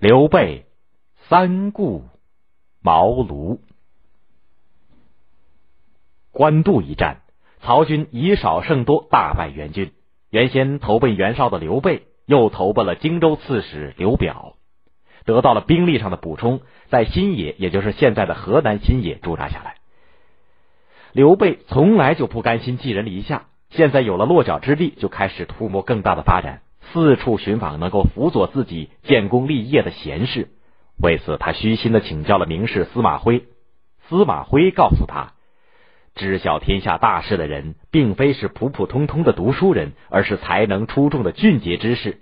刘备三顾茅庐。官渡一战，曹军以少胜多，大败援军。原先投奔袁绍的刘备，又投奔了荆州刺史刘表，得到了兵力上的补充，在新野，也就是现在的河南新野驻扎下来。刘备从来就不甘心寄人篱下，现在有了落脚之地，就开始图谋更大的发展。四处寻访能够辅佐自己建功立业的贤士，为此他虚心的请教了名士司马徽。司马徽告诉他，知晓天下大事的人，并非是普普通通的读书人，而是才能出众的俊杰之士。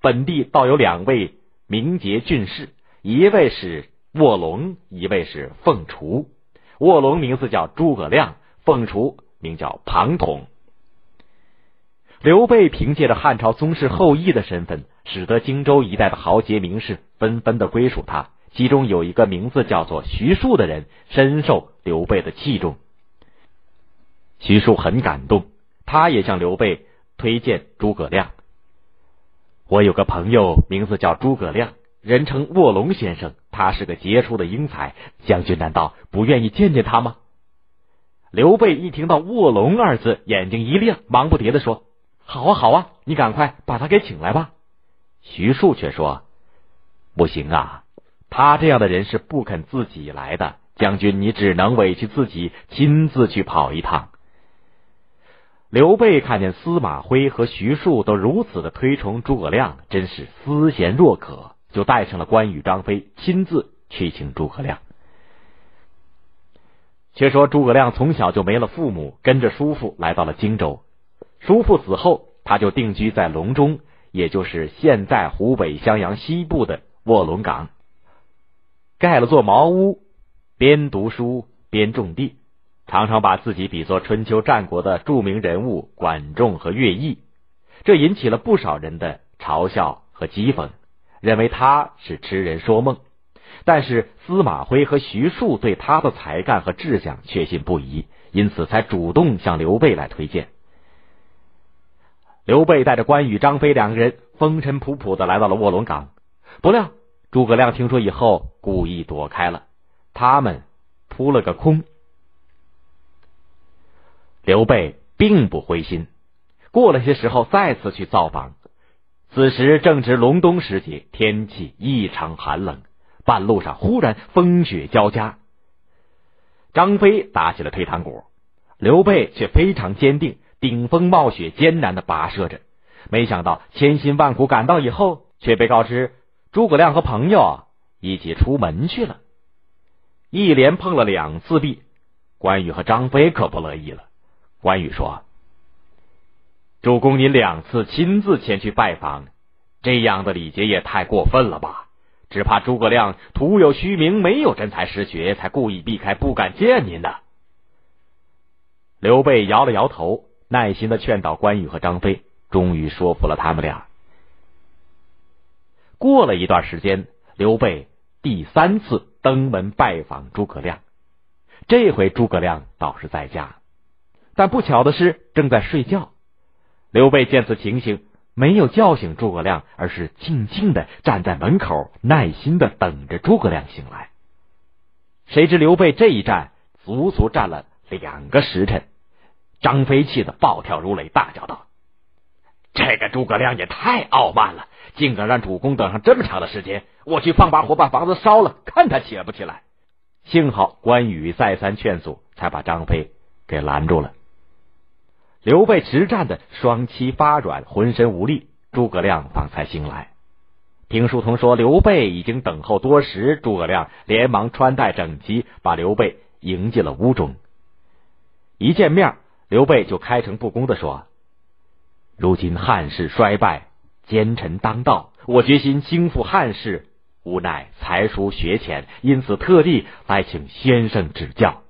本地倒有两位名杰俊士，一位是卧龙，一位是凤雏。卧龙名字叫诸葛亮，凤雏名叫庞统。刘备凭借着汉朝宗室后裔的身份，使得荆州一带的豪杰名士纷纷的归属他。其中有一个名字叫做徐庶的人，深受刘备的器重。徐庶很感动，他也向刘备推荐诸葛亮。我有个朋友，名字叫诸葛亮，人称卧龙先生，他是个杰出的英才。将军难道不愿意见见他吗？刘备一听到卧龙二字，眼睛一亮，忙不迭的说。好啊，好啊，你赶快把他给请来吧。徐庶却说：“不行啊，他这样的人是不肯自己来的。将军，你只能委屈自己亲自去跑一趟。”刘备看见司马徽和徐庶都如此的推崇诸葛亮，真是思贤若渴，就带上了关羽、张飞，亲自去请诸葛亮。却说诸葛亮从小就没了父母，跟着叔父来到了荆州。叔父死后，他就定居在隆中，也就是现在湖北襄阳西部的卧龙岗，盖了座茅屋，边读书边种地，常常把自己比作春秋战国的著名人物管仲和乐毅，这引起了不少人的嘲笑和讥讽，认为他是痴人说梦。但是司马徽和徐庶对他的才干和志向确信不疑，因此才主动向刘备来推荐。刘备带着关羽、张飞两个人风尘仆仆的来到了卧龙岗，不料诸葛亮听说以后，故意躲开了，他们扑了个空。刘备并不灰心，过了些时候再次去造访。此时正值隆冬时节，天气异常寒冷，半路上忽然风雪交加。张飞打起了退堂鼓，刘备却非常坚定。顶风冒雪，艰难的跋涉着，没想到千辛万苦赶到以后，却被告知诸葛亮和朋友一起出门去了。一连碰了两次壁，关羽和张飞可不乐意了。关羽说：“主公，您两次亲自前去拜访，这样的礼节也太过分了吧？只怕诸葛亮徒有虚名，没有真才实学，才故意避开，不敢见您的。”刘备摇了摇头。耐心的劝导关羽和张飞，终于说服了他们俩。过了一段时间，刘备第三次登门拜访诸葛亮，这回诸葛亮倒是在家，但不巧的是正在睡觉。刘备见此情形，没有叫醒诸葛亮，而是静静的站在门口，耐心的等着诸葛亮醒来。谁知刘备这一站，足足站了两个时辰。张飞气得暴跳如雷，大叫道：“这个诸葛亮也太傲慢了，竟敢让主公等上这么长的时间！我去放把火把房子烧了，看他起不起来。”幸好关羽再三劝阻，才把张飞给拦住了。刘备直战的双膝发软，浑身无力，诸葛亮方才醒来。听书童说，刘备已经等候多时，诸葛亮连忙穿戴整齐，把刘备迎进了屋中。一见面。刘备就开诚布公的说：“如今汉室衰败，奸臣当道，我决心兴复汉室，无奈才疏学浅，因此特地来请先生指教。”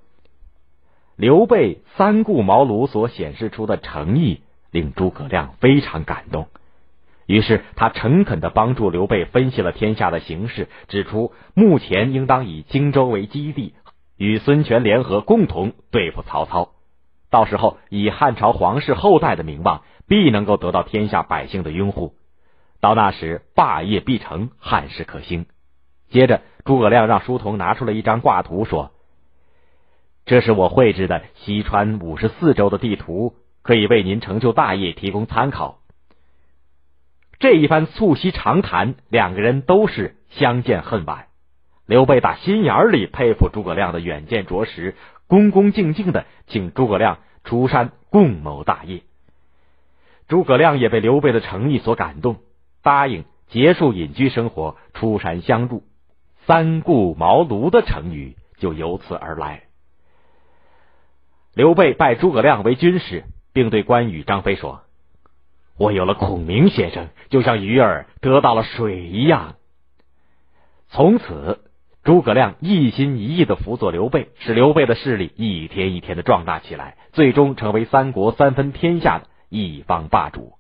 刘备三顾茅庐所显示出的诚意，令诸葛亮非常感动。于是他诚恳的帮助刘备分析了天下的形势，指出目前应当以荆州为基地，与孙权联合，共同对付曹操。到时候以汉朝皇室后代的名望，必能够得到天下百姓的拥护。到那时霸业必成，汉室可兴。接着，诸葛亮让书童拿出了一张挂图，说：“这是我绘制的西川五十四州的地图，可以为您成就大业提供参考。”这一番促膝长谈，两个人都是相见恨晚。刘备打心眼里佩服诸葛亮的远见卓识，恭恭敬敬的请诸葛亮出山共谋大业。诸葛亮也被刘备的诚意所感动，答应结束隐居生活，出山相助。三顾茅庐的成语就由此而来。刘备拜诸葛亮为军师，并对关羽、张飞说。我有了孔明先生，就像鱼儿得到了水一样。从此，诸葛亮一心一意的辅佐刘备，使刘备的势力一天一天的壮大起来，最终成为三国三分天下的一方霸主。